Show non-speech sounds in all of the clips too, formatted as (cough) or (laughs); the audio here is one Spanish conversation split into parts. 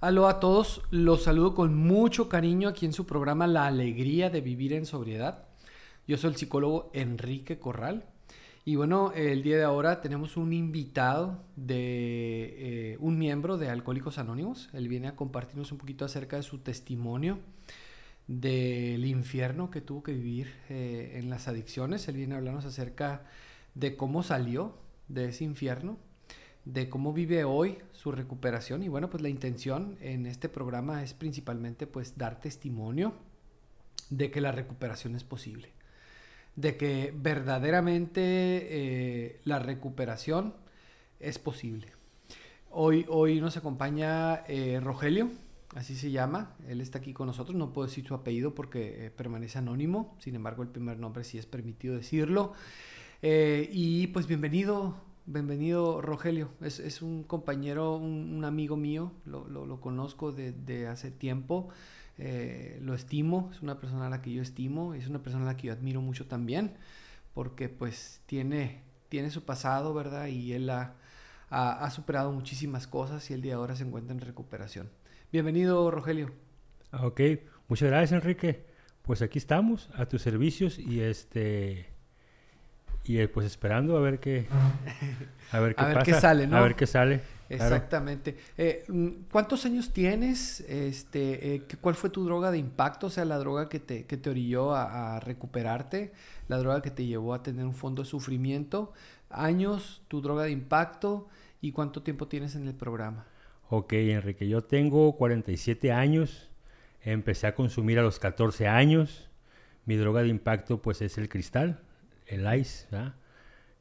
Aló a todos, los saludo con mucho cariño aquí en su programa La Alegría de Vivir en Sobriedad. Yo soy el psicólogo Enrique Corral y bueno, el día de ahora tenemos un invitado de eh, un miembro de Alcohólicos Anónimos. Él viene a compartirnos un poquito acerca de su testimonio del infierno que tuvo que vivir eh, en las adicciones. Él viene a hablarnos acerca de cómo salió de ese infierno, de cómo vive hoy su recuperación. Y bueno, pues la intención en este programa es principalmente pues dar testimonio de que la recuperación es posible de que verdaderamente eh, la recuperación es posible. Hoy, hoy nos acompaña eh, Rogelio, así se llama, él está aquí con nosotros, no puedo decir su apellido porque eh, permanece anónimo, sin embargo el primer nombre sí es permitido decirlo. y pues bienvenido, bienvenido Rogelio, es, un compañero, un, amigo mío, lo, conozco de hace tiempo. Eh, lo estimo, es una persona a la que yo estimo, es una persona a la que yo admiro mucho también, porque pues tiene, tiene su pasado, ¿verdad? Y él ha, ha, superado muchísimas cosas y el día de ahora se encuentra en recuperación. Bienvenido, Rogelio. Ok, muchas gracias, Enrique. Pues aquí estamos, a tus servicios y este y eh, pues esperando a ver qué a ver (laughs) qué, a ver qué sale, ¿no? A ver qué sale. Exactamente. Eh, mm, ¿Cuántos años tienes? Este, eh, ¿Cuál fue tu droga de impacto? O sea, la droga que te, que te orilló a, recuperarte, la droga que te llevó a tener un fondo de sufrimiento. Años, tu droga de impacto y cuánto tiempo tienes en el programa. Ok, Enrique, yo tengo 47 años. Empecé a consumir a los 14 años. Mi droga de impacto pues es el cristal, el ice.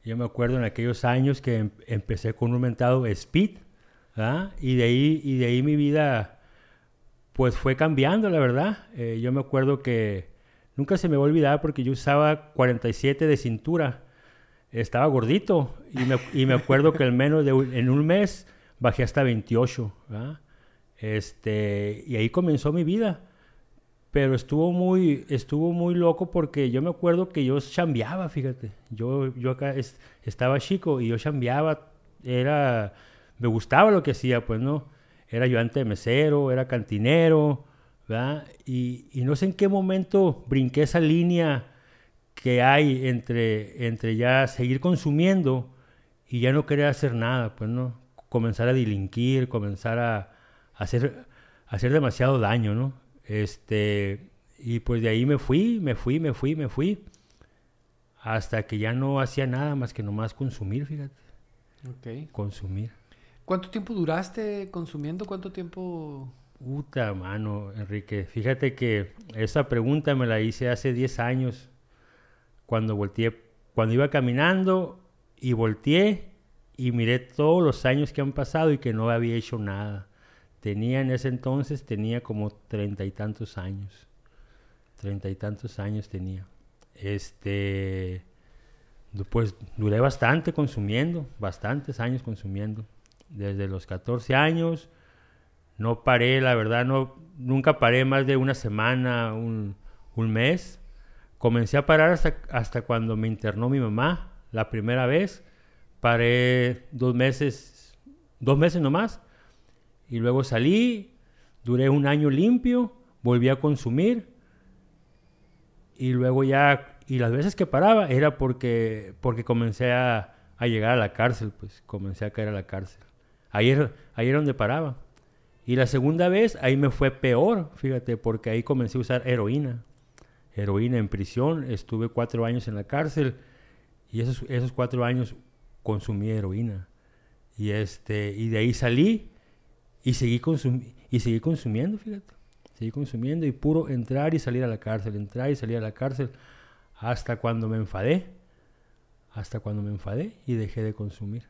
Yo me acuerdo en aquellos años que em, empecé con un mentado speed, Y de ahí, y de ahí mi vida, pues fue cambiando, la verdad. Eh, yo me acuerdo que nunca se me va a olvidar porque yo usaba 47 de cintura. Estaba gordito y me, y me acuerdo que al menos de en un mes bajé hasta 28, Este, y ahí comenzó mi vida. Pero estuvo muy, estuvo muy loco porque yo me acuerdo que yo chambeaba, fíjate. Yo, yo acá estaba chico y yo chambeaba. Era, me gustaba lo que hacía, pues, ¿no? Era ayudante de mesero, era cantinero, ¿verdad? Y, no sé en qué momento brinqué esa línea que hay entre, entre ya seguir consumiendo y ya no querer hacer nada, pues, ¿no? Comenzar a delinquir, comenzar a, hacer, a hacer demasiado daño, ¿no? Este, y pues de ahí me fui, me fui, me fui, me fui. Hasta que ya no hacía nada más que nomás consumir, fíjate. Ok. Consumir. ¿Cuánto tiempo duraste consumiendo? ¿Cuánto tiempo? Puta mano, Enrique. Fíjate que esa pregunta me la hice hace 10 años. Cuando volteé, cuando iba caminando y volteé y miré todos los años que han pasado y que no había hecho nada. Tenía en ese entonces, tenía como treinta y tantos años. Treinta y tantos años tenía. Este, pues duré bastante consumiendo, bastantes años consumiendo. Desde los 14 años, no paré, la verdad, no, nunca paré más de una semana, un, un mes. Comencé a parar hasta, hasta cuando me internó mi mamá la primera vez. Paré dos meses, dos meses nomás y luego salí, duré un año limpio, volví a consumir y luego ya, y las veces que paraba era porque, porque comencé a, llegar a la cárcel, pues comencé a caer a la cárcel. Ahí era donde paraba. Y la segunda vez ahí me fue peor, fíjate, porque ahí comencé a usar heroína. Heroína en prisión, estuve cuatro años en la cárcel y esos, esos cuatro años consumí heroína. Y, este, y de ahí salí y seguí, y seguí consumiendo, fíjate. Seguí consumiendo y puro entrar y salir a la cárcel, entrar y salir a la cárcel, hasta cuando me enfadé. Hasta cuando me enfadé y dejé de consumir.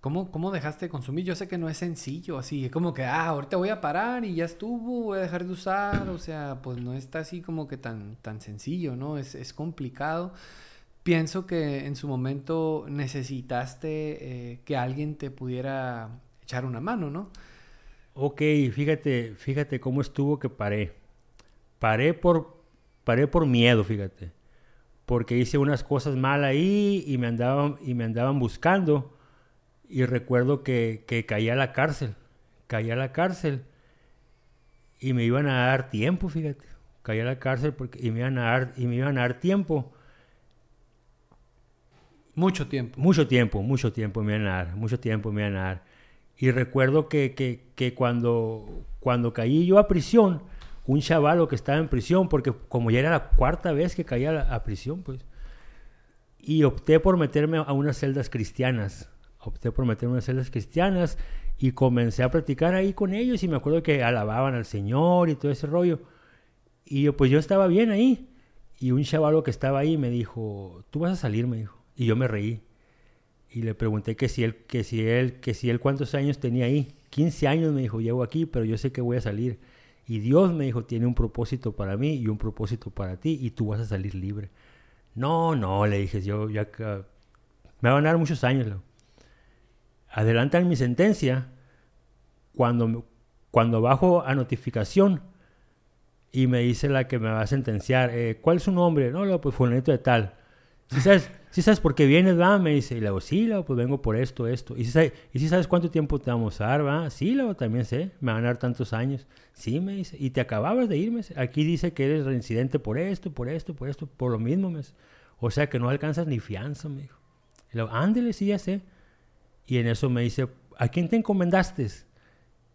¿Cómo, ¿Cómo dejaste de consumir? Yo sé que no es sencillo, así, es como que, ah, ahorita voy a parar y ya estuvo, voy a dejar de usar, o sea, pues no está así como que tan, tan sencillo, ¿no? Es, es complicado. Pienso que en su momento necesitaste eh, que alguien te pudiera echar una mano, ¿no? Ok, fíjate, fíjate cómo estuvo que paré. Paré por, paré por miedo, fíjate. Porque hice unas cosas mal ahí y me andaban, y me andaban buscando. Y recuerdo que, que caí a la cárcel. caí a la cárcel y me iban a dar tiempo, fíjate. Caí a la cárcel porque, y, me iban a dar, y me iban a dar tiempo. Mucho tiempo. Mucho tiempo, mucho tiempo me iban a dar, mucho tiempo me iban a dar. Y recuerdo que, que, cuando, cuando caí yo a prisión, un chavalo que estaba en prisión, porque como ya era la cuarta vez que caía a, prisión, pues, y opté por meterme a unas celdas cristianas. Opté por meterme a unas celdas cristianas y comencé a practicar ahí con ellos y me acuerdo que alababan al Señor y todo ese rollo. Y yo, pues yo estaba bien ahí. Y un chavalo que estaba ahí me dijo, tú vas a salir, me dijo. Y yo me reí. Y le pregunté que si él, que si él, que si él cuántos años tenía ahí. 15 años me dijo, llevo aquí, pero yo sé que voy a salir. Y Dios me dijo, tiene un propósito para mí y un propósito para ti y tú vas a salir libre. No, no, le dije, yo ya me van a dar muchos años. Adelantan mi sentencia cuando, cuando bajo a notificación y me dice la que me va a sentenciar, eh, ¿cuál es su nombre? No, lo, pues fulanito de tal. Si sabes, si sabes por qué vienes, va? Me dice, y le digo, sí, pues vengo por esto, esto. ¿Y si, sabes, ¿Y si sabes cuánto tiempo te vamos a dar, va? Sí, lo también sé, me van a dar tantos años. Sí, me dice, y te acababas de irme. Aquí dice que eres reincidente por esto, por esto, por esto, por lo mismo, me O sea que no alcanzas ni fianza, me dijo. Y le digo, ándele, sí, ya sé. Y en eso me dice, ¿a quién te encomendaste?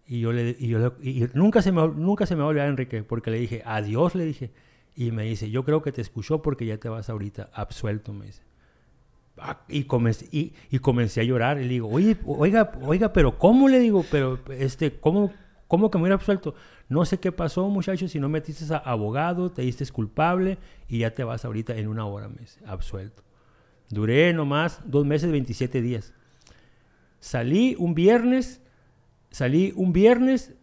Y yo le y yo nunca se me nunca se me va a Enrique, porque le dije, "Adiós", le dije. Y me dice, "Yo creo que te escuchó porque ya te vas ahorita absuelto", me dice. Ah, y comencé, y, comencé a llorar y le digo, "Oye, oiga, oiga, pero ¿cómo le digo? Pero este, ¿cómo cómo que me hubiera absuelto? No sé qué pasó, muchachos, si no metiste a abogado, te diste culpable y ya te vas ahorita en una hora, me dice, absuelto. Duré nomás dos meses, 27 días. Salí un viernes Salí un viernes,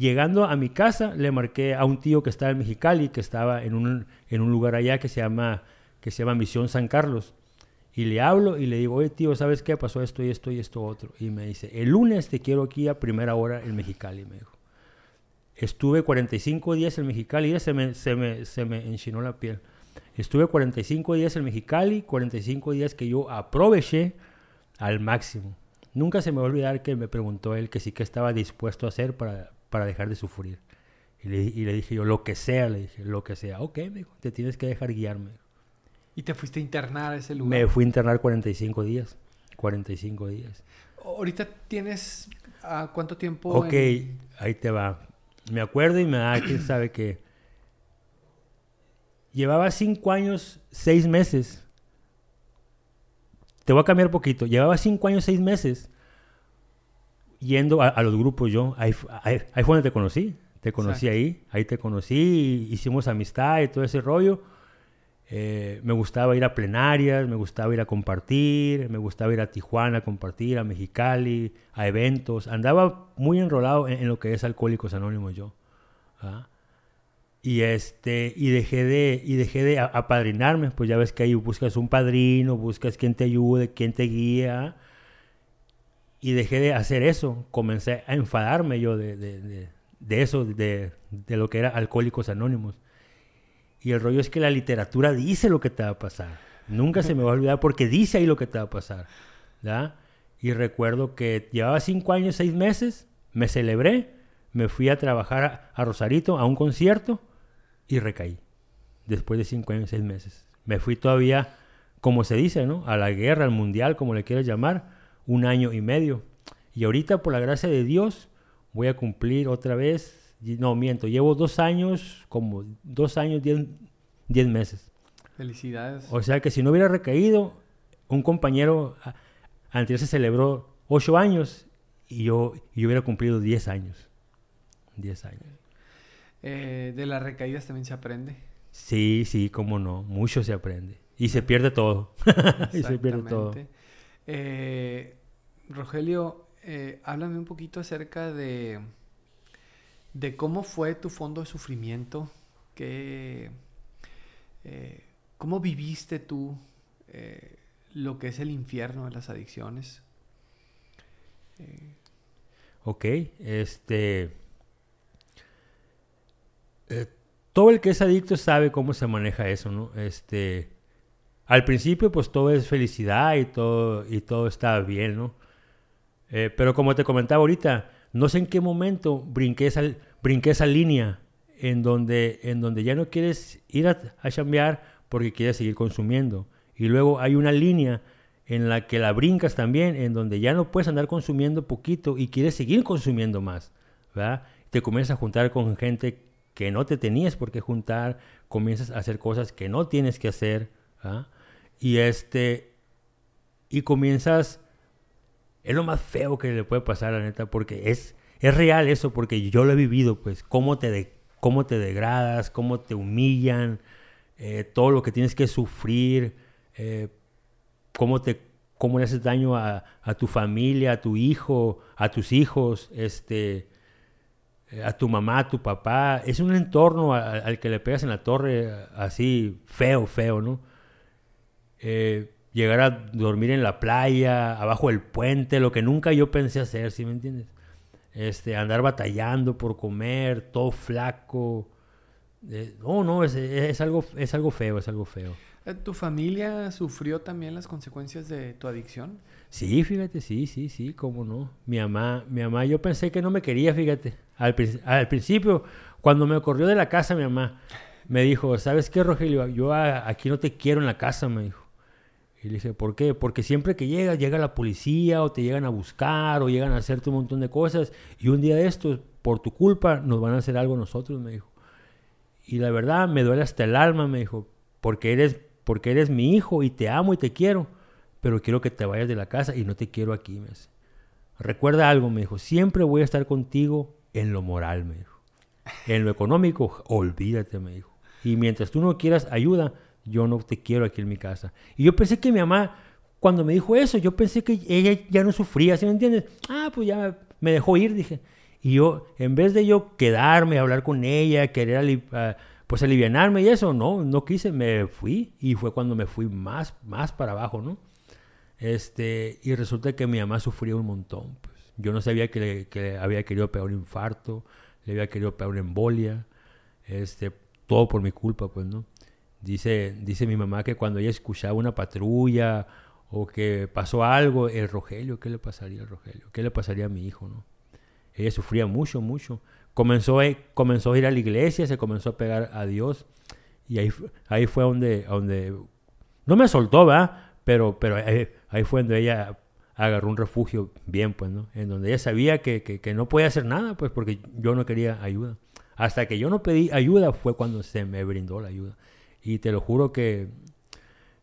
llegando a mi casa, le marqué a un tío que estaba en Mexicali, que estaba en un, en un lugar allá que se, llama, que se llama Misión San Carlos. Y le hablo y le digo, oye tío, ¿sabes qué? Pasó esto y esto y esto otro. Y me dice, el lunes te quiero aquí a primera hora en Mexicali, me dijo. Estuve 45 días en Mexicali, y se me, se me, se me enchinó la piel. Estuve 45 días en Mexicali, 45 días que yo aproveché al máximo. Nunca se me va a olvidar que me preguntó él que sí que estaba dispuesto a hacer para, para dejar de sufrir. Y le, y le, dije yo, lo que sea, le dije, lo que sea. Ok, me dijo, te tienes que dejar guiarme. ¿Y te fuiste a internar a ese lugar? Me fui a internar 45 días. 45 días. ¿Ahorita tienes uh, cuánto tiempo? Ok, ahí te va. Me acuerdo y me da, quién (clears throat) sabe que... Llevaba cinco años, seis meses te voy a cambiar poquito. Llevaba cinco años, seis meses yendo a, los grupos yo. Ahí, ahí, fue donde te conocí. Te conocí ahí. Ahí te conocí. Hicimos amistad y todo ese rollo. Eh, me gustaba ir a plenarias, me gustaba ir a compartir, me gustaba ir a Tijuana a compartir, a Mexicali, a eventos. Andaba muy enrolado en, lo que es Alcohólicos Anónimos yo. ¿ah? Y este, y dejé de, y dejé de apadrinarme, pues ya ves que ahí buscas un padrino, buscas quien te ayude, quien te guía. Y dejé de hacer eso. Comencé a enfadarme yo de, de, de, eso, de, lo que era Alcohólicos Anónimos. Y el rollo es que la literatura dice lo que te va a pasar. Nunca se me va a olvidar porque dice ahí lo que te va a pasar. ¿ya? Y recuerdo que llevaba cinco años, seis meses, me celebré, me fui a trabajar a Rosarito a un concierto y recaí. Después de cinco años, seis meses. Me fui todavía, como se dice, ¿no? A la guerra, al mundial, como le quieras llamar, un año y medio. Y ahorita, por la gracia de Dios, voy a cumplir otra vez, no miento, llevo dos años, como dos años, diez, diez meses. Felicidades. O sea que si no hubiera recaído, un compañero anterior se celebró ocho años y yo, yo hubiera cumplido diez años. Diez años. Eh, de las recaídas también se aprende. Sí, sí, cómo no. Mucho se aprende. Y se pierde todo. (laughs) y se pierde todo. Eh, Rogelio, eh, háblame un poquito acerca de, de cómo fue tu fondo de sufrimiento. Que, ¿Cómo viviste tú lo que es el infierno de las adicciones? ok, este eh, todo el que es adicto sabe cómo se maneja eso, ¿no? Este, al principio, pues todo es felicidad y todo, y todo está bien, ¿no? Eh, pero como te comentaba ahorita, no sé en qué momento brinqué esa, brinqué esa línea en donde, en donde ya no quieres ir a, a chambear porque quieres seguir consumiendo. Y luego hay una línea en la que la brincas también, en donde ya no puedes andar consumiendo poquito y quieres seguir consumiendo más, ¿verdad? Te comienzas a juntar con gente que no te tenías por qué juntar, comienzas a hacer cosas que no tienes que hacer, ¿verdad? Y este, y comienzas, es lo más feo que le puede pasar, la neta, porque es, es real eso, porque yo lo he vivido, pues, cómo te, cómo te degradas, cómo te humillan, eh, todo lo que tienes que sufrir, eh, cómo, te, cómo le haces daño a, a, tu familia, a tu hijo, a tus hijos, este, eh, a tu mamá, a tu papá. Es un entorno al que le pegas en la torre así feo, feo, ¿no? Llegar a dormir en la playa, abajo del puente, lo que nunca yo pensé hacer, ¿sí me entiendes? Este, andar batallando por comer, todo flaco. Eh, no, no, es, es, algo, es algo feo, es algo feo. ¿Tu familia sufrió también las consecuencias de tu adicción? Sí, fíjate, sí, sí, sí, cómo no. Mi mamá, mi mamá, yo pensé que no me quería, fíjate. Al, al principio, cuando me corrió de la casa, mi mamá me dijo, ¿sabes qué, Rogelio? Yo aquí no te quiero en la casa, me dijo. Y le dije, ¿por qué? Porque siempre que llegas, llega la policía o te llegan a buscar o llegan a hacerte un montón de cosas. Y un día de estos, por tu culpa, nos van a hacer algo nosotros, me dijo. Y la verdad, me duele hasta el alma, me dijo, porque eres porque eres mi hijo y te amo y te quiero, pero quiero que te vayas de la casa y no te quiero aquí. Me dice. Recuerda algo, me dijo, siempre voy a estar contigo en lo moral, me dijo. En lo económico, olvídate, me dijo. Y mientras tú no quieras ayuda, yo no te quiero aquí en mi casa. Y yo pensé que mi mamá, cuando me dijo eso, yo pensé que ella ya no sufría, ¿sí me entiendes? Ah, pues ya me dejó ir, dije. Y yo, en vez de yo quedarme, hablar con ella, querer uh, pues alivianarme y eso, no, no quise, me fui y fue cuando me fui más, más para abajo, ¿no? Este, y resulta que mi mamá sufría un montón, pues. Yo no sabía que le, había querido pegar un infarto, le había querido pegar una embolia, este, todo por mi culpa, pues, ¿no? Dice, dice mi mamá que cuando ella escuchaba una patrulla o que pasó algo, el Rogelio, ¿qué le pasaría al Rogelio? ¿Qué le pasaría a mi hijo, no? Ella sufría mucho, mucho comenzó, comenzó a ir a la iglesia, se comenzó a pegar a Dios. Y ahí, ahí fue donde, donde, no me soltó, ¿verdad? Pero, pero ahí, fue donde ella agarró un refugio bien, pues, ¿no? En donde ella sabía que, que, no podía hacer nada, pues, porque yo no quería ayuda. Hasta que yo no pedí ayuda fue cuando se me brindó la ayuda. Y te lo juro que,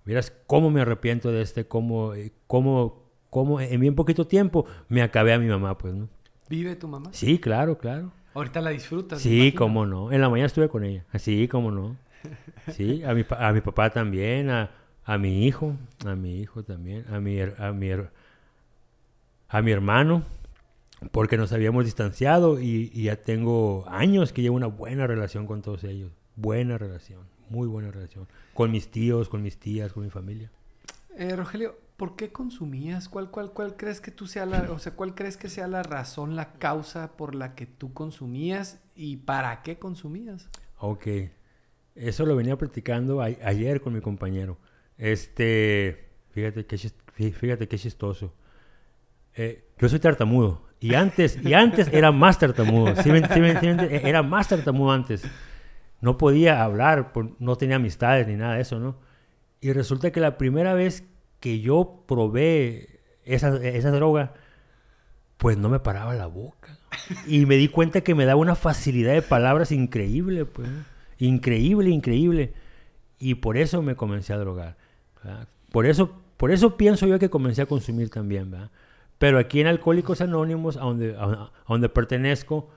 miras cómo me arrepiento de este, cómo, cómo, cómo en bien poquito tiempo me acabé a mi mamá, pues, ¿no? ¿Vive tu mamá? Sí, claro, claro. Ahorita la disfrutas. Sí, cómo no. En la mañana estuve con ella. Sí, cómo no. Sí, a mi, a mi papá también, a, a mi hijo, a mi hijo también, a mi, a mi, a mi hermano, porque nos habíamos distanciado y, y, ya tengo años que llevo una buena relación con todos ellos. Buena relación, muy buena relación. Con mis tíos, con mis tías, con mi familia. Eh, Rogelio, ¿Por qué consumías? ¿Cuál, cuál, cuál crees que tú sea la, o sea, cuál crees que sea la razón, la causa por la que tú consumías y para qué consumías? Ok. Eso lo venía platicando ayer con mi compañero. Este, fíjate qué, fíjate qué chistoso. Eh, yo soy tartamudo. Y antes, y antes era más tartamudo. ¿Sí me, era más tartamudo antes. No podía hablar, no tenía amistades ni nada de eso, ¿no? Y resulta que la primera vez que yo probé esa, esa droga, pues no me paraba la boca. (laughs) Y me di cuenta que me daba una facilidad de palabras increíble, pues. Increíble, increíble. Y por eso me comencé a drogar. Por eso, por eso pienso yo que comencé a consumir también, ¿verdad? Pero aquí en Alcohólicos Anónimos, a donde, a, donde pertenezco,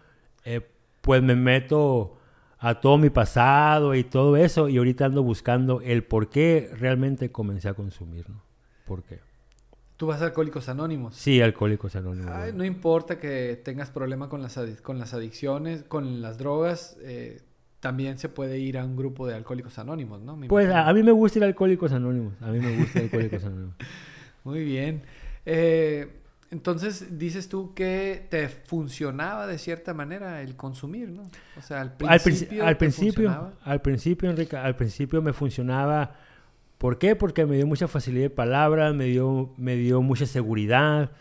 eh, pues me meto a todo mi pasado y todo eso, y ahorita ando buscando el por qué realmente comencé a consumir, ¿no? ¿Por qué? ¿Tú vas a Alcohólicos Anónimos? Sí, Alcohólicos Anónimos. no importa que tengas problema con las, con las adicciones, con las drogas, eh, también se puede ir a un grupo de Alcohólicos Anónimos, ¿no? pues a, mí me gusta ir a Alcohólicos Anónimos. A mí me gusta a Alcohólicos Anónimos. (laughs) Muy bien. Eh, entonces dices tú que te funcionaba de cierta manera el consumir, ¿no? O sea, al principio. Al, principio, al principio, Enrique, al principio me funcionaba ¿Por qué? Porque me dio mucha facilidad de palabra, me dio, me dio mucha seguridad.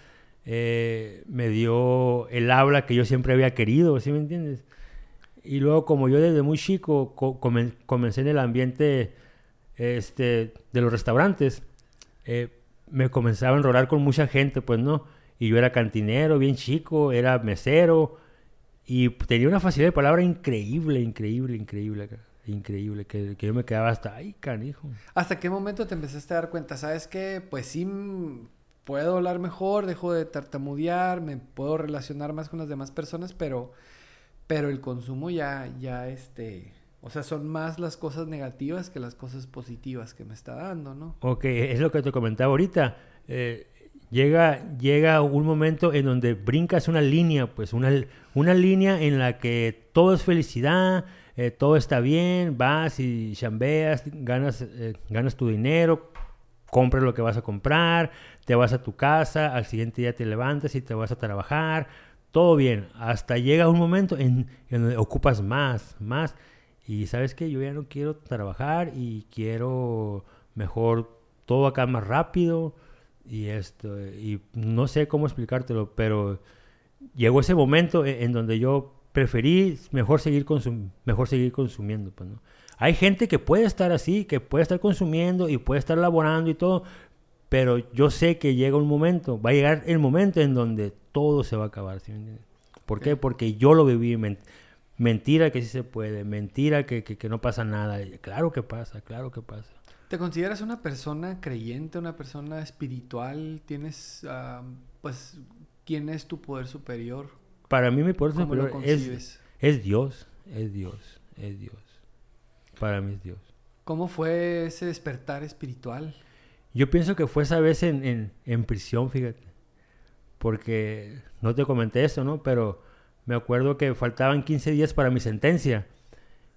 eh, me dio el habla que yo siempre había querido, ¿sí me entiendes? Y luego como yo desde muy chico comencé en el ambiente este, de los restaurantes, eh, me comenzaba a enrolar con mucha gente, pues no. Y yo era cantinero, bien chico, era mesero. Y tenía una facilidad de palabra increíble, increíble, increíble. Increíble, que, que yo me quedaba hasta ahí, canijo. ¿Hasta qué momento te empezaste a dar cuenta? ¿Sabes qué? Pues sí, puedo hablar mejor, dejo de tartamudear, me puedo relacionar más con las demás personas, pero, pero el consumo ya, ya, este, o sea, son más las cosas negativas que las cosas positivas que me está dando, ¿no? Ok, es lo que te comentaba ahorita. Eh, llega, llega un momento en donde brincas una línea, pues una, una línea en la que todo es felicidad, eh, todo está bien, vas y chambeas, ganas, eh, ganas tu dinero, compras lo que vas a comprar, te vas a tu casa, al siguiente día te levantas y te vas a trabajar, todo bien, hasta llega un momento en, en donde ocupas más, más, y sabes que yo ya no quiero trabajar y quiero mejor todo acá más rápido, y esto, y no sé cómo explicártelo, pero llegó ese momento e, en, donde yo preferí mejor seguir, consum mejor seguir consumiendo. Pues, ¿no? Hay gente que puede estar así, que puede estar consumiendo y puede estar laborando y todo, pero yo sé que llega un momento, va a llegar el momento en donde todo se va a acabar. ¿Por qué? Porque yo lo viví. mentira que sí se puede, mentira que, que, que no pasa nada. Claro que pasa, claro que pasa. ¿Te consideras una persona creyente, una persona espiritual? ¿Tienes, pues, quién es tu poder superior? Para mí mi poder superior es, es Dios, es Dios, es Dios. Para mí es Dios. ¿Cómo fue ese despertar espiritual? Yo pienso que fue esa vez en, en, prisión, fíjate. Porque no te comenté eso, ¿no? Pero me acuerdo que faltaban 15 días para mi sentencia.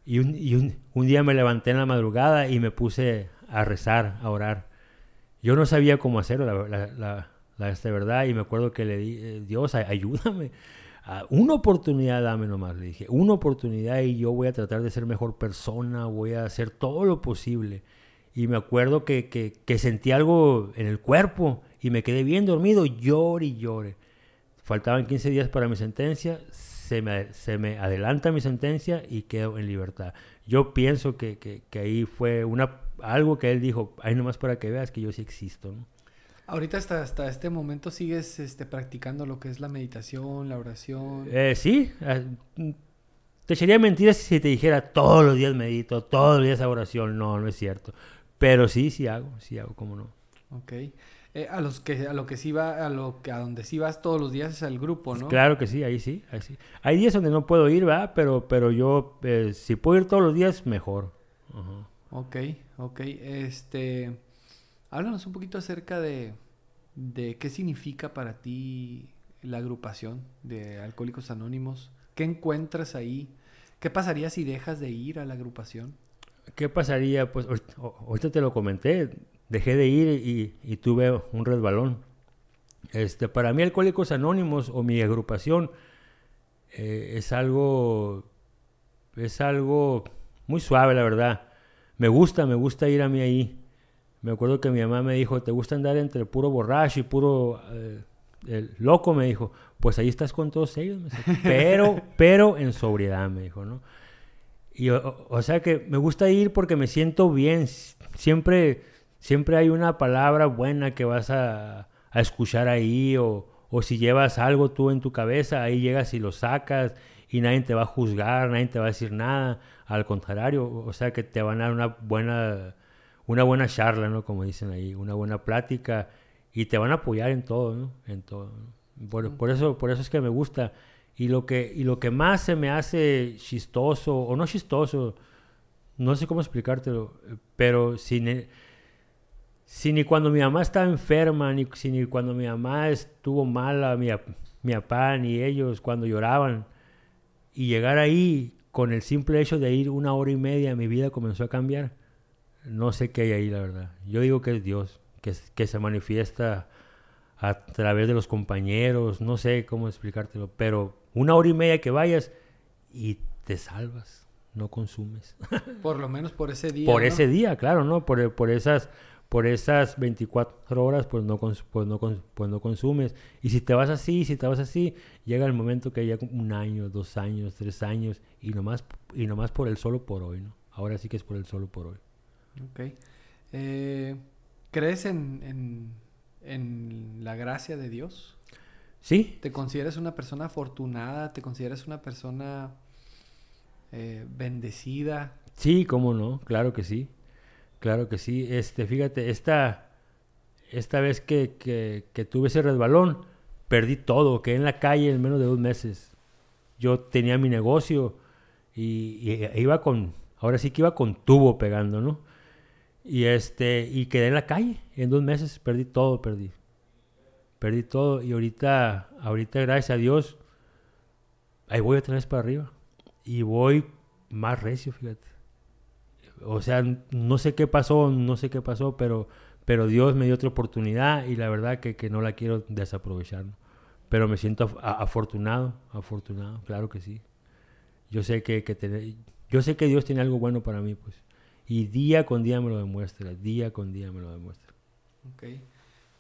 Y, un, y un, un, día me levanté en la madrugada y me puse a rezar, a orar. Yo no sabía cómo hacerlo, la, la, la, esta verdad, y me acuerdo que le di, eh, Dios, ayúdame. una oportunidad dame nomás, le dije, una oportunidad y yo voy a tratar de ser mejor persona, voy a hacer todo lo posible. Y me acuerdo que, que, que sentí algo en el cuerpo y me quedé bien dormido, llore y llore. Faltaban 15 días para mi sentencia, se me, se me adelanta mi sentencia y quedo en libertad. Yo pienso que, que ahí fue una algo que él dijo, ahí nomás para que veas que yo sí existo, ¿no? Ahorita hasta, hasta este momento sigues este, practicando lo que es la meditación, la oración. Eh, sí, ah, te sería mentira si te dijera todos los días medito, todos los días hago oración. No, no es cierto. Pero sí, sí hago, sí hago, cómo no. Ok. Eh, a los que a lo que sí va a lo que a donde sí vas todos los días es al grupo no claro que sí ahí sí ahí sí hay días donde no puedo ir va pero pero yo eh, si puedo ir todos los días mejor Ajá. Ok, ok. Este, háblanos un poquito acerca de, de qué significa para ti la agrupación de Alcohólicos Anónimos. ¿Qué encuentras ahí? ¿Qué pasaría si dejas de ir a la agrupación? ¿Qué pasaría? Pues ahorita te lo comenté. Dejé de ir y, tuve un resbalón. Este, para mí Alcohólicos Anónimos o mi agrupación eh, es algo es algo muy suave, la verdad me gusta, me gusta ir a mí ahí. Me acuerdo que mi mamá me dijo, ¿te gusta andar entre puro borracho y puro eh, loco? Me dijo, pues ahí estás con todos ellos. (laughs) Pero, pero en sobriedad, me dijo, ¿no? Y o, sea que me gusta ir porque me siento bien. Siempre, siempre hay una palabra buena que vas a, a escuchar ahí o, o si llevas algo tú en tu cabeza, ahí llegas y lo sacas y nadie te va a juzgar, nadie te va a decir nada. Al contrario, o sea que te van a dar una buena, una buena charla, ¿no? Como dicen ahí, una buena plática y te van a apoyar en todo, ¿no? En todo. Por, eso, por eso es que me gusta. Y lo que, y lo que más se me hace chistoso, o no chistoso, no sé cómo explicártelo, pero si ni, si ni cuando mi mamá estaba enferma, ni, si ni cuando mi mamá estuvo mala, mi, mi papá, ni ellos cuando lloraban, y llegar ahí con el simple hecho de ir una hora y media, mi vida comenzó a cambiar. No sé qué hay ahí, la verdad. Yo digo que es Dios, que, que se manifiesta a través de los compañeros, no sé cómo explicártelo, pero una hora y media que vayas y te salvas, no consumes. Por lo menos por ese día. Por ese día, claro, ¿no? Por, por, esas, por esas 24 horas pues no, pues, no, pues no consumes. Y si te vas así, si te vas así, llega el momento que ya un año, dos años, tres años y nomás, y nomás por el solo por hoy, ¿no? Ahora sí que es por el solo por hoy. Ok. Eh, ¿Crees en, en, la gracia de Dios? Sí. ¿Te consideras una persona afortunada? ¿Te consideras una persona eh, bendecida? Sí, cómo no, claro que sí. Claro que sí. Este, fíjate, esta, esta vez que, que, tuve ese resbalón, perdí todo, quedé en la calle en menos de dos meses. Yo tenía mi negocio y, y iba con, ahora sí que iba con tubo pegando, ¿no? Y este, y quedé en la calle. En dos meses perdí todo, perdí. Perdí todo. Y ahorita, ahorita, gracias a Dios, ahí voy otra vez para arriba. Y voy más recio, fíjate. O sea, no sé qué pasó, no sé qué pasó, pero, pero Dios me dio otra oportunidad y la verdad que, que no la quiero desaprovechar. Pero me siento afortunado, afortunado, claro que sí. Yo sé que, que yo sé que Dios tiene algo bueno para mí, pues. Y día con día me lo demuestra, día con día me lo demuestra. Ok.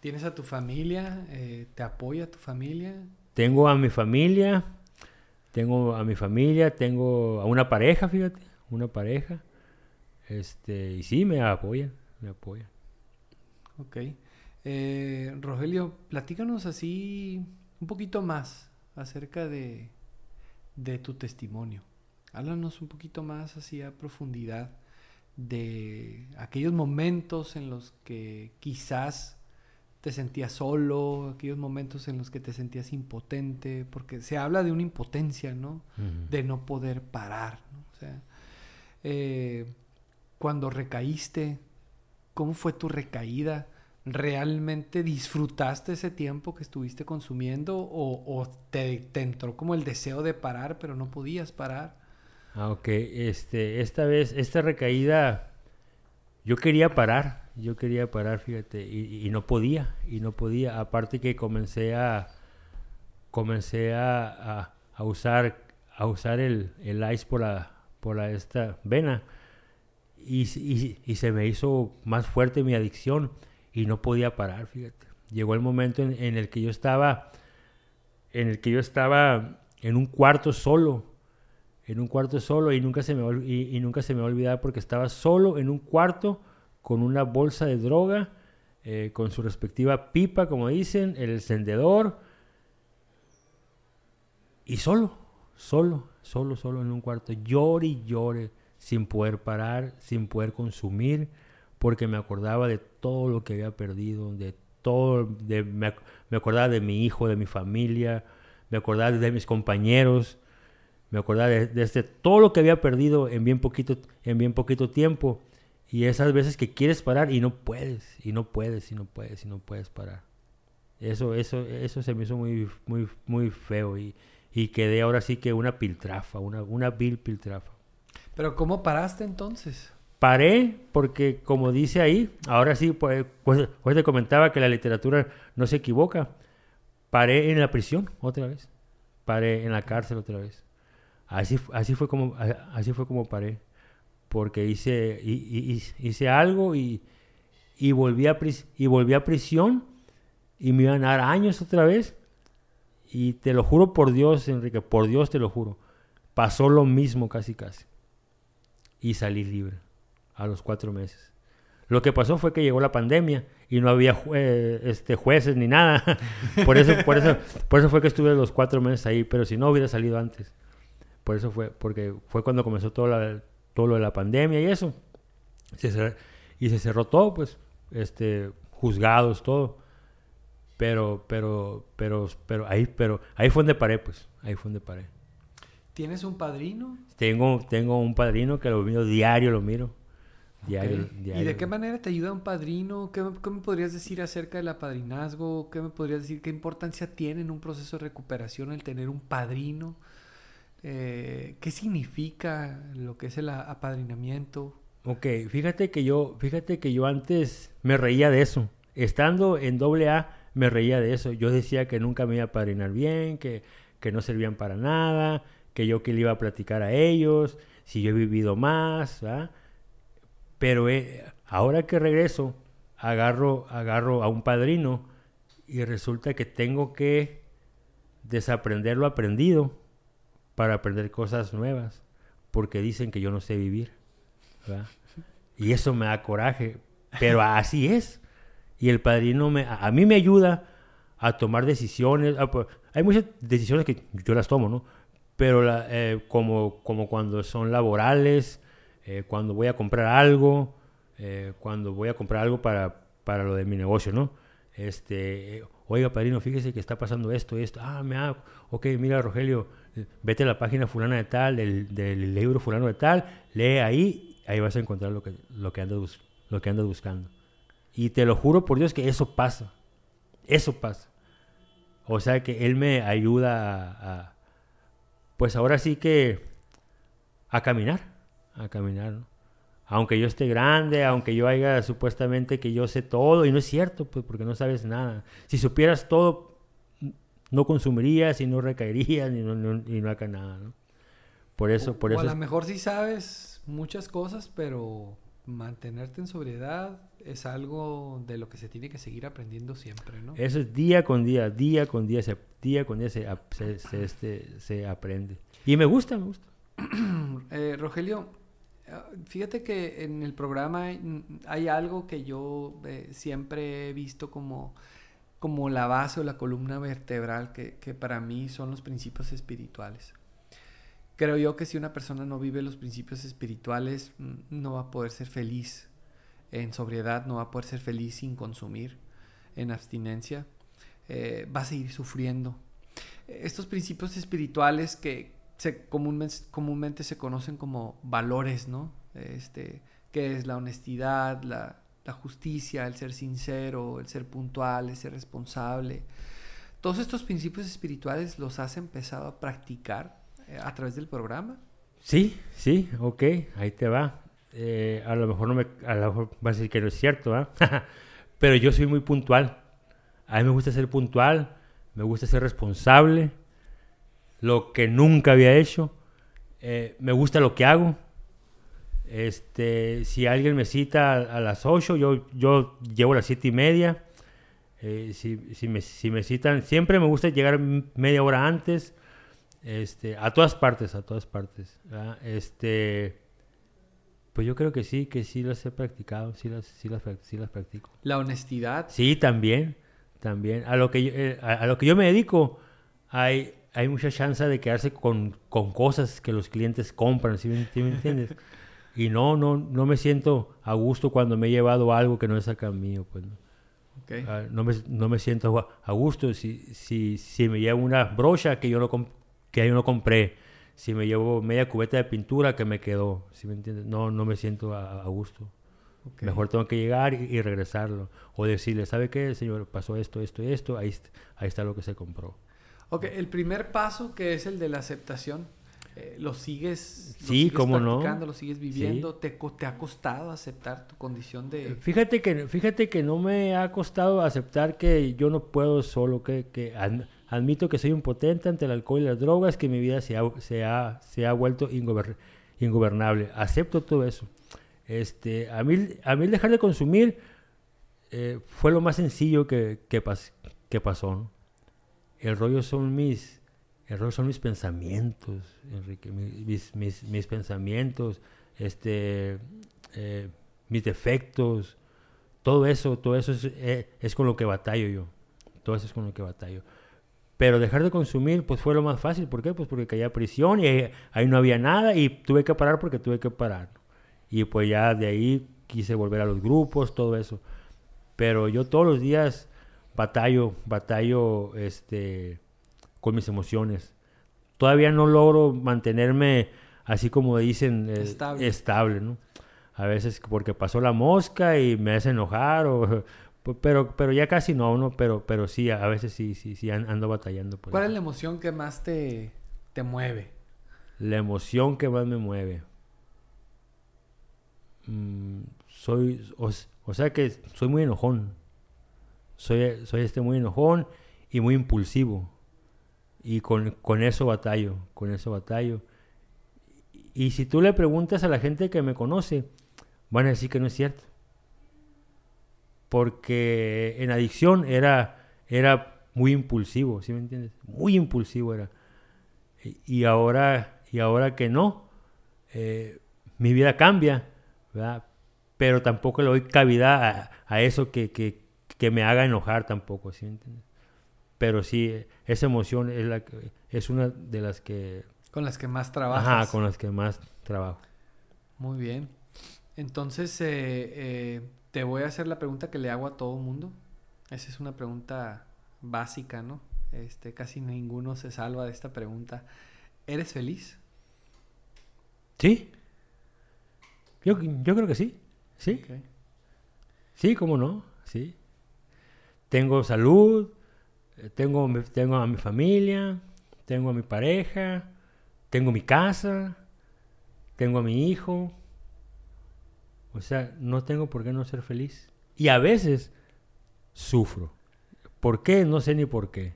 ¿Tienes a tu familia? Eh, ¿Te apoya tu familia? Tengo a mi familia, tengo a mi familia, tengo a una pareja, fíjate, una pareja. Este, y sí, me apoya, me apoya. Ok. Eh, Rogelio, platícanos así un poquito más acerca de, de tu testimonio. Háblanos un poquito más así a profundidad de aquellos momentos en los que quizás te sentías solo, aquellos momentos en los que te sentías impotente, porque se habla de una impotencia, ¿no? De no poder parar, ¿no? O sea, eh, cuando recaíste, ¿cómo fue tu recaída? ¿Realmente disfrutaste ese tiempo que estuviste consumiendo o, te, entró como el deseo de parar, pero no podías parar? Ah, ok. Este, esta vez, esta recaída, yo quería parar, yo quería parar, fíjate, y, no podía, y no podía. Aparte que comencé a, comencé a, a, usar, a usar el, ice por la, por esta vena, y, se me hizo más fuerte mi adicción, y no podía parar, fíjate. Llegó el momento en, en el que yo estaba, en el que yo estaba en un cuarto solo, en un cuarto solo y nunca se me, y, nunca se me va a olvidar porque estaba solo en un cuarto con una bolsa de droga, eh, con su respectiva pipa, como dicen, el encendedor, y solo, solo, solo, solo en un cuarto, llore y llore, sin poder parar, sin poder consumir, porque me acordaba de todo lo que había perdido, de todo, de, me, acordaba de mi hijo, de mi familia, me acordaba de mis compañeros, me acordaba de, este, todo lo que había perdido en bien poquito, en bien poquito tiempo. Y esas veces que quieres parar y no puedes, y no puedes, y no puedes, y no puedes parar. Eso, eso, eso se me hizo muy, muy, muy feo y, y quedé ahora sí que una piltrafa, una, una vil piltrafa. Pero ¿cómo paraste entonces? Paré porque, como dice ahí, ahora sí, pues, pues, pues te comentaba que la literatura no se equivoca. Paré en la prisión otra vez. Paré en la cárcel otra vez. Así, así, fue, como, así fue como paré. Porque hice, hice algo y, y, volví a y volví a prisión y me iban a dar años otra vez. Y te lo juro por Dios, Enrique, por Dios te lo juro. Pasó lo mismo casi casi. Y salí libre a los cuatro meses. Lo que pasó fue que llegó la pandemia y no había este, jueces ni nada. (laughs) por, eso, por, eso, por eso fue que estuve los cuatro meses ahí, pero si no hubiera salido antes. Por eso fue, porque fue cuando comenzó todo, todo lo de la pandemia y eso. y se cerró todo, pues, este, juzgados, todo. Pero, pero, pero, pero ahí, pero ahí fue donde paré, pues, ahí fue donde paré. ¿Tienes un padrino? Tengo, tengo un padrino que lo miro diario, lo miro. Diario, ¿Y de qué manera te ayuda un padrino? ¿Qué, ¿Qué, me podrías decir acerca del apadrinazgo? ¿Qué me podrías decir? ¿Qué importancia tiene en un proceso de recuperación el tener un padrino? Eh, ¿Qué significa lo que es el apadrinamiento? Ok, fíjate que yo, fíjate que yo antes me reía de eso. Estando en doble A, me reía de eso. Yo decía que nunca me iba a apadrinar bien, que, que no servían para nada, que yo que le iba a platicar a ellos, si yo he vivido más, Pero eh, ahora que regreso agarro, agarro a un padrino y resulta que tengo que desaprender lo aprendido para aprender cosas nuevas, porque dicen que yo no sé vivir. Y eso me da coraje, pero así es. Y el padrino me, a, mí me ayuda a tomar decisiones. Hay muchas decisiones que yo las tomo, ¿no? Pero eh, como, como cuando son laborales, eh, cuando voy a comprar algo, eh, cuando voy a comprar algo para, para lo de mi negocio, ¿no? Este, oiga, padrino, fíjese que está pasando esto esto. Ah, me ha, ok, mira, Rogelio, vete a la página fulana de tal, del, del libro fulano de tal, lee ahí, ahí vas a encontrar lo que, lo que, andas, lo que andas buscando. Y te lo juro por Dios que eso pasa. Eso pasa. O sea que Él me ayuda a, pues ahora sí que, a caminar, a caminar, Aunque yo esté grande, aunque yo haya supuestamente que yo sé todo, y no es cierto, pues porque no sabes nada. Si supieras todo, no consumirías y no recaerías y no, no, y no haga nada, ¿no? Por eso, por o eso. A lo mejor sí sabes muchas cosas, pero mantenerte en sobriedad es algo de lo que se tiene que seguir aprendiendo siempre, ¿no? Eso es día con día, día con día, se, día con día se, se, este, se aprende. Y me gusta, me gusta. (clears throat) eh, Rogelio, eh, fíjate que en el programa hay, algo que yo eh, siempre he visto como como la base o la columna vertebral que, para mí son los principios espirituales. Creo yo que si una persona no vive los principios espirituales, mm, no va a poder ser feliz en sobriedad, no va a poder ser feliz sin consumir, en abstinencia, eh, va a seguir sufriendo. Estos principios espirituales que se, comúnmente, se conocen como valores, ¿no? Este, que es la honestidad, la, la justicia, el ser sincero, el ser puntual, el ser responsable. Todos estos principios espirituales los has empezado a practicar a través del programa. Sí, sí, ok, ahí te va. Eh, a lo mejor no me, a lo mejor vas a decir que no es cierto, ¿ah? (laughs) pero yo soy muy puntual. A mí me gusta ser puntual, me gusta ser responsable, lo que nunca había hecho. Eh, me gusta lo que hago, este, si alguien me cita a, las 8, yo, yo llevo a las 7 y media. Eh, si, si, me, si, me, citan, siempre me gusta llegar media hora antes. Este, a todas partes, a todas partes. Este, pues yo creo que sí, que sí las he practicado, sí las, sí las, sí las practico. ¿La honestidad? Sí, también, también. A lo que yo, eh, a, lo que yo me dedico, hay, hay mucha chance de quedarse con, con cosas que los clientes compran, ¿sí me, ¿sí me entiendes? (laughs) Y no, no, no me siento a gusto cuando me he llevado algo que no es acá mío, pues. Ah, no, me, no me siento a gusto si, si, si me llevo una brocha que yo no, que yo no compré, si me llevo media cubeta de pintura que me quedó, ¿sí me entiendes? No, no me siento a, gusto. Mejor tengo que llegar y, regresarlo. O decirle, ¿sabe qué, señor? Pasó esto, esto y esto, ahí, ahí está lo que se compró. Ok, el primer paso que es el de la aceptación eh, lo sigues, sí, cómo no. lo sigues viviendo, te, te, ha costado aceptar tu condición de... Fíjate que, fíjate que no me ha costado aceptar que yo no puedo solo, que, que admito que soy impotente ante el alcohol y las drogas, que mi vida se ha, se ha, se ha vuelto ingobernable. Acepto todo eso. Este, a, mí, a mí el dejar de consumir eh, fue lo más sencillo que, que, que pasó. El rollo son mis Errores son mis pensamientos, Enrique, mis, mis, mis pensamientos, este, eh, mis defectos, todo eso, todo eso es, eh, es, con lo que batallo yo, todo eso es con lo que batallo. Pero dejar de consumir, pues fue lo más fácil, ¿por qué? Pues porque caía prisión y ahí, no había nada y tuve que parar porque tuve que parar. Y pues ya de ahí quise volver a los grupos, todo eso. Pero yo todos los días batallo, batallo, este, con mis emociones. Todavía no logro mantenerme así como dicen eh, estable. ¿no? A veces porque pasó la mosca y me hace enojar o pero pero ya casi no, no, pero pero sí a veces sí sí sí ando batallando ¿Cuál es la emoción que más te te mueve? La emoción que más me mueve. Mm, soy o, sea que soy muy enojón. Soy soy este muy enojón y muy impulsivo. Y con, con eso batallo, con eso batallo. Y si tú le preguntas a la gente que me conoce, van a decir que no es cierto. Porque en adicción era, era muy impulsivo, ¿sí me entiendes? Muy impulsivo era. Y, ahora, y ahora que no, eh, mi vida cambia, ¿verdad? Pero tampoco le doy cavidad a, eso que, que, que, me haga enojar tampoco, ¿sí me entiendes? Pero sí, esa emoción es, la, es una de las que... Con las que más trabajas. Ajá, con las que más trabajo. Muy bien. Entonces, eh, eh, te voy a hacer la pregunta que le hago a todo el mundo. Esa es una pregunta básica, ¿no? Este, casi ninguno se salva de esta pregunta. ¿Eres feliz? Sí. Yo, creo que sí. Sí. Sí, cómo no. Sí. Tengo salud, eh, tengo, tengo a mi familia, tengo a mi pareja, tengo mi casa, tengo a mi hijo. O sea, no tengo por qué no ser feliz. Y a veces sufro. ¿Por qué? No sé ni por qué.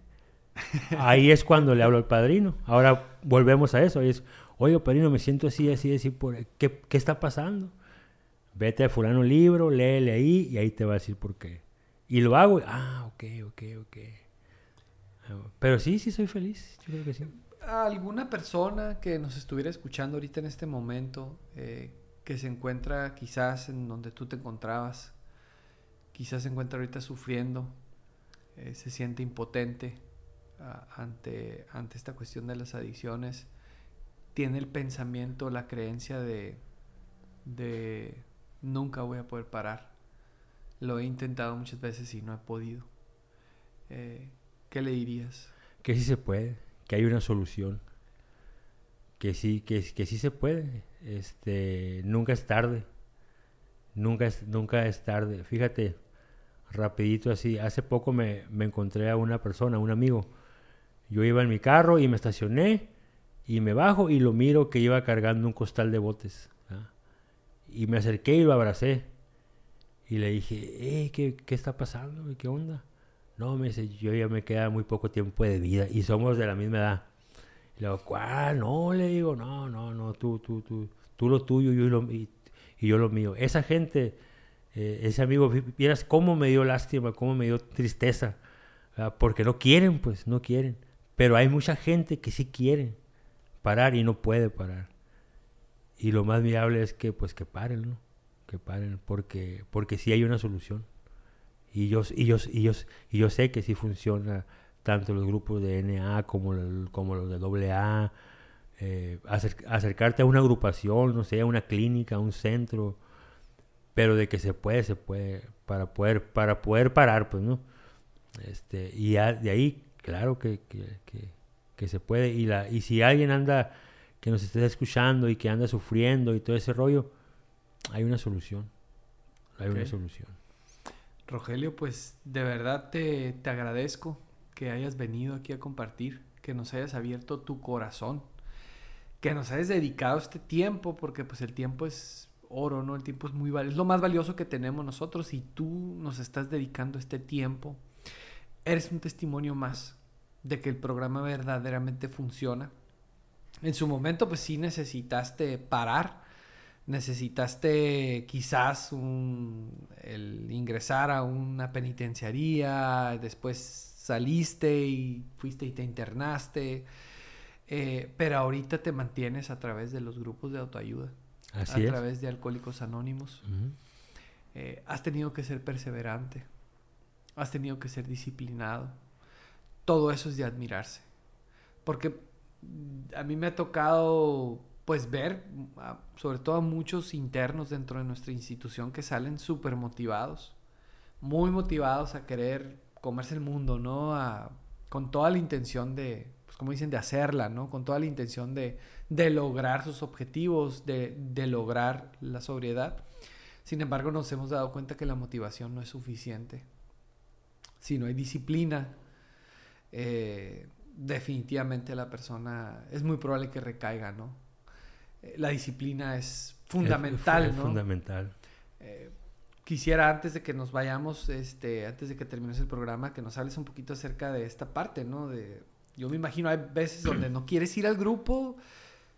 Ahí es cuando le hablo al padrino. Ahora volvemos a eso. Es, oye, padrino, me siento así, así, así. ¿Qué, ¿Qué está pasando? Vete a fulano libro, léele ahí y ahí te va a decir por qué. Y lo hago. Ah, ok, ok, ok. Pero sí, sí soy feliz. Yo creo que sí. ¿Alguna persona que nos estuviera escuchando ahorita en este momento eh, que se encuentra quizás en donde tú te encontrabas, quizás se encuentra ahorita sufriendo, eh, se siente impotente ah, ante, ante esta cuestión de las adicciones, tiene el pensamiento, la creencia de, de nunca voy a poder parar. Lo he intentado muchas veces y no he podido. Eh, ¿Qué le dirías? Que sí se puede, que hay una solución que sí, que, que sí se puede. Este, nunca es tarde. Nunca es, nunca es tarde. Fíjate, rapidito así, hace poco me, encontré a una persona, un amigo. Yo iba en mi carro y me estacioné y me bajo y lo miro que iba cargando un costal de botes. Y me acerqué y lo abracé. Y le dije, eh, ¿qué, ¿qué está pasando? ¿Qué onda? No, me dice, yo ya me queda muy poco tiempo de vida y somos de la misma edad. Digo, ¿cuál? No, le digo, no, no, no, tú, tú, tú, tú lo tuyo yo lo, y, yo lo mío. Esa gente, eh, ese amigo, vieras cómo me dio lástima, cómo me dio tristeza, porque no quieren, pues, no quieren. Pero hay mucha gente que sí quiere parar y no puede parar. Y lo más viable es que, pues, que paren, ¿no? Que paren, porque, porque sí hay una solución. Y yo, y yo, y yo, y yo sé que sí funciona tanto los grupos de NA como, como los de AA, eh, acercarte a una agrupación, no sé, a una clínica, a un centro, pero de que se puede, se puede, para poder, para poder parar, pues, ¿no? Este, y de ahí, claro que, que, se puede, y, la, y si alguien anda, que nos esté escuchando y que anda sufriendo y todo ese rollo, hay una solución, hay una solución. Rogelio, pues de verdad te, te agradezco que hayas venido aquí a compartir, que nos hayas abierto tu corazón, que nos hayas dedicado este tiempo, porque pues el tiempo es oro, ¿no? El tiempo es muy valioso, es lo más valioso que tenemos nosotros y tú nos estás dedicando este tiempo. Eres un testimonio más de que el programa verdaderamente funciona. En su momento pues sí necesitaste parar, necesitaste quizás un, el ingresar a una penitenciaría, después saliste y fuiste y te internaste, eh, pero ahorita te mantienes a través de los grupos de autoayuda, a través de Alcohólicos Anónimos. Eh, has tenido que ser perseverante, has tenido que ser disciplinado. Todo eso es de admirarse, porque a mí me ha tocado pues ver, sobre todo a muchos internos dentro de nuestra institución que salen súper motivados, muy motivados a querer comerse el mundo, ¿no? con toda la intención de, pues como dicen, de hacerla, ¿no? Con toda la intención de, de lograr sus objetivos, de, de, lograr la sobriedad. Sin embargo, nos hemos dado cuenta que la motivación no es suficiente. Si no hay disciplina, eh, definitivamente la persona es muy probable que recaiga, ¿no? Eh, la disciplina es fundamental, es, es Fundamental. Eh, quisiera antes de que nos vayamos, este, antes de que termines el programa, que nos hables un poquito acerca de esta parte, ¿no? De, yo me imagino hay veces donde no quieres ir al grupo,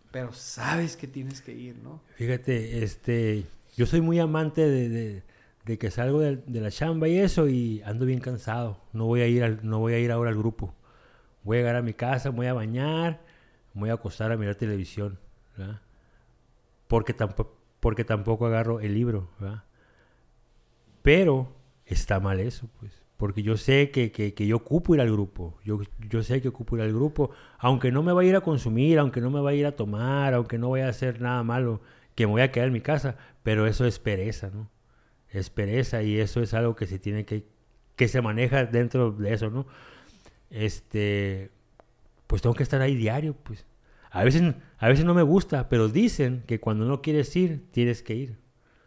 pero sabes que tienes que ir, ¿no? Fíjate, este, yo soy muy amante de, de que salgo de, la chamba y eso y ando bien cansado. No voy a ir al, no voy a ir ahora al grupo. Voy a llegar a mi casa, voy a bañar, voy a acostar a mirar televisión, ¿verdad? Porque tampoco, porque tampoco agarro el libro, ¿verdad? Pero está mal eso, pues. Porque yo sé que, que, yo ocupo ir al grupo. Yo, yo sé que ocupo ir al grupo. Aunque no me vaya a ir a consumir, aunque no me vaya a ir a tomar, aunque no vaya a hacer nada malo, que me voy a quedar en mi casa. Pero eso es pereza, ¿no? Es pereza y eso es algo que se tiene que... que se maneja dentro de eso, ¿no? Este... Pues tengo que estar ahí diario, pues. A veces, a veces no me gusta, pero dicen que cuando no quieres ir, tienes que ir.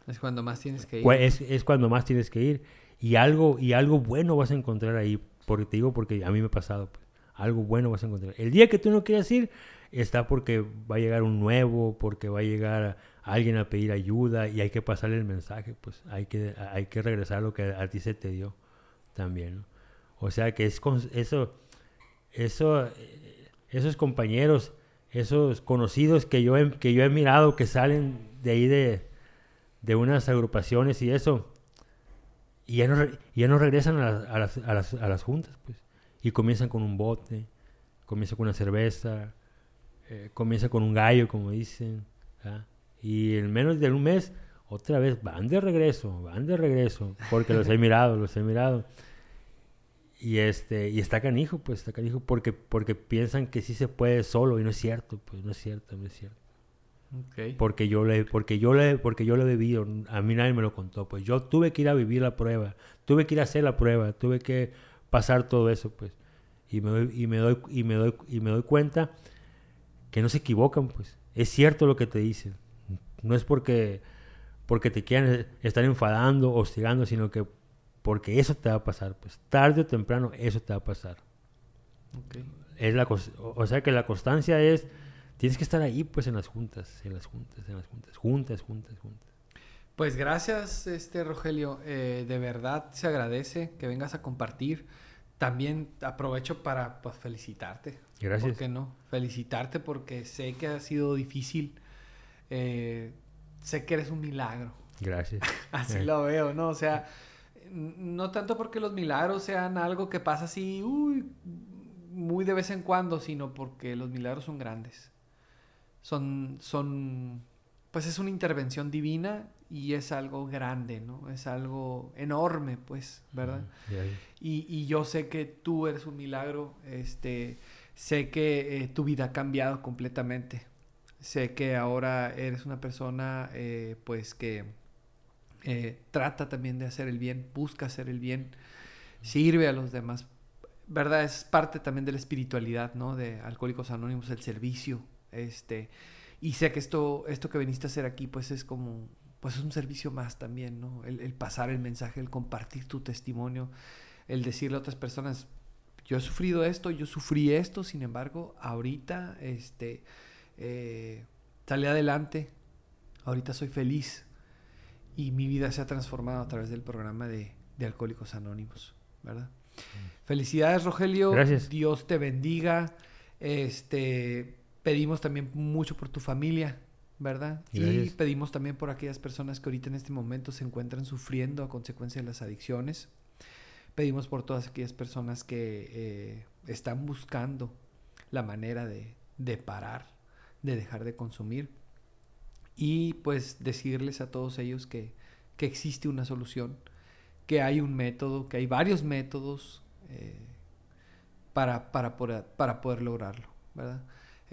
Es cuando más tienes que ir. Es, es cuando más tienes que ir. Y algo, y algo bueno vas a encontrar ahí. Porque te digo, porque a mí me ha pasado. pues. Algo bueno vas a encontrar. El día que tú no quieras ir, está porque va a llegar un nuevo, porque va a llegar alguien a pedir ayuda y hay que pasarle el mensaje. Pues hay que, hay que regresar lo que a ti se te dio también. ¿no? O sea que es con- eso, eso, esos compañeros, esos conocidos que yo he, que yo he mirado que salen de ahí de, de unas agrupaciones y eso, y ya no, ya no regresan a las, a, las, a, las, a las juntas, pues. Y comienzan con un bote, comienzan con una cerveza, eh, comienzan con un gallo, como dicen. ¿verdad? Y en menos de un mes, otra vez van de regreso, van de regreso, porque los he (laughs) mirado, los he mirado. Y este, y está canijo, pues, está canijo, porque, porque piensan que sí se puede solo, y no es cierto, pues, no es cierto, no es cierto Porque yo le porque yo le porque yo lo he vivido a mí nadie me lo contó pues yo tuve que ir a vivir la prueba tuve que ir a hacer la prueba tuve que pasar todo eso pues y me doy y me doy y me doy y me doy cuenta que no se equivocan pues. Es cierto lo que te dicen no es porque porque te quieran estar enfadando hostigando sino que porque eso te va a pasar pues tarde o temprano eso te va a pasar. Es la o sea que la constancia es tienes que estar ahí pues en las juntas en las juntas en las juntas juntas juntas juntas Pues gracias, este Rogelio. Eh, de verdad se agradece que vengas a compartir. También aprovecho para pues, felicitarte. Gracias. ¿Por qué no? Felicitarte porque sé que ha sido difícil. Eh, sé que eres un milagro. gracias (laughs) Así Eh. lo veo, ¿no? O sea, no tanto porque los milagros sean algo que pasa así, uy, muy de vez en cuando, sino porque los milagros son grandes. Son, son, pues es una intervención divina y es algo grande, ¿no? Es algo enorme, pues, ¿verdad? Y, y yo sé que tú eres un milagro, este, sé que eh, tu vida ha cambiado completamente. Sé que ahora eres una persona, eh, pues, que eh, trata también de hacer el bien, busca hacer el bien, sirve a los demás. ¿Verdad? Es parte también de la espiritualidad, ¿no? De Alcohólicos Anónimos, el servicio. Este, y sé que esto, esto que viniste a hacer aquí, pues, es como, pues, es un servicio más también, ¿no? El, el pasar el mensaje, el compartir tu testimonio, el decirle a otras personas, yo he sufrido esto, yo sufrí esto, sin embargo, ahorita, este, eh, salí adelante, ahorita soy feliz y mi vida se ha transformado a través del programa de, de Alcohólicos Anónimos, ¿verdad? Felicidades, Rogelio. Gracias. Dios te bendiga. Este, pedimos también mucho por tu familia, ¿verdad? Y pedimos también por aquellas personas que ahorita en este momento se encuentran sufriendo a consecuencia de las adicciones. Pedimos por todas aquellas personas que eh, están buscando la manera de, de parar, de dejar de consumir. Y pues decirles a todos ellos que, que existe una solución, que hay un método, que hay varios métodos eh, para, para, poder, para poder lograrlo, ¿verdad?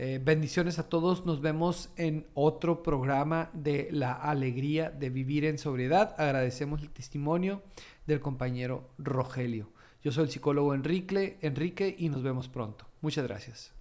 Eh, bendiciones a todos, nos vemos en otro programa de la alegría de vivir en sobriedad. Agradecemos el testimonio del compañero Rogelio. Yo soy el psicólogo Enrique, Enrique y nos vemos pronto. Muchas gracias.